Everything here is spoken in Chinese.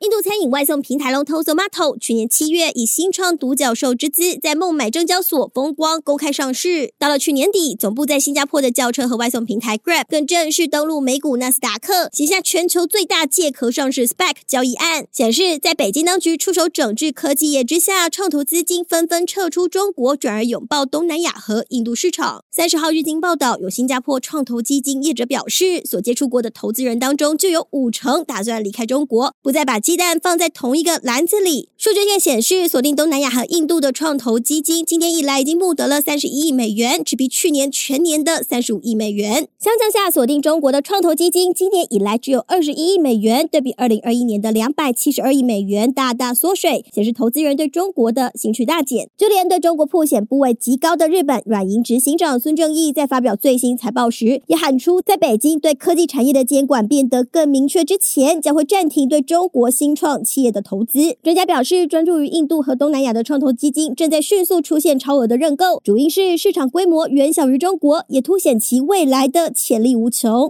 印度餐饮外送平台龙头 Zomato 去年七月以新创独角兽之姿在孟买证交所风光公开上市。到了去年底，总部在新加坡的轿车和外送平台 Grab 更正式登陆美股纳斯达克，写下全球最大借壳上市 SPAC 交易案，显示在北京当局出手整治科技业之下，创投资金纷纷撤出中国，转而拥抱东南亚和印度市场。三十号日经报道，有新加坡创投基金业者表示，所接触过的投资人当中，就有五成打算离开中国，不再把鸡蛋放在同一个篮子里。数据线显示，锁定东南亚和印度的创投基金，今年以来已经募得了三十一亿美元，只比去年全年的三十五亿美元。相较下，锁定中国的创投基金，今年以来只有二十一亿美元，对比二零二一年的两百七十二亿美元，大大缩水，显示投资人对中国的兴趣大减。就连对中国破险部位极高的日本软银执行长孙正义，在发表最新财报时，也喊出，在北京对科技产业的监管变得更明确之前，将会暂停对中国新创。企业的投资，专家表示，专注于印度和东南亚的创投基金正在迅速出现超额的认购，主因是市场规模远小于中国，也凸显其未来的潜力无穷。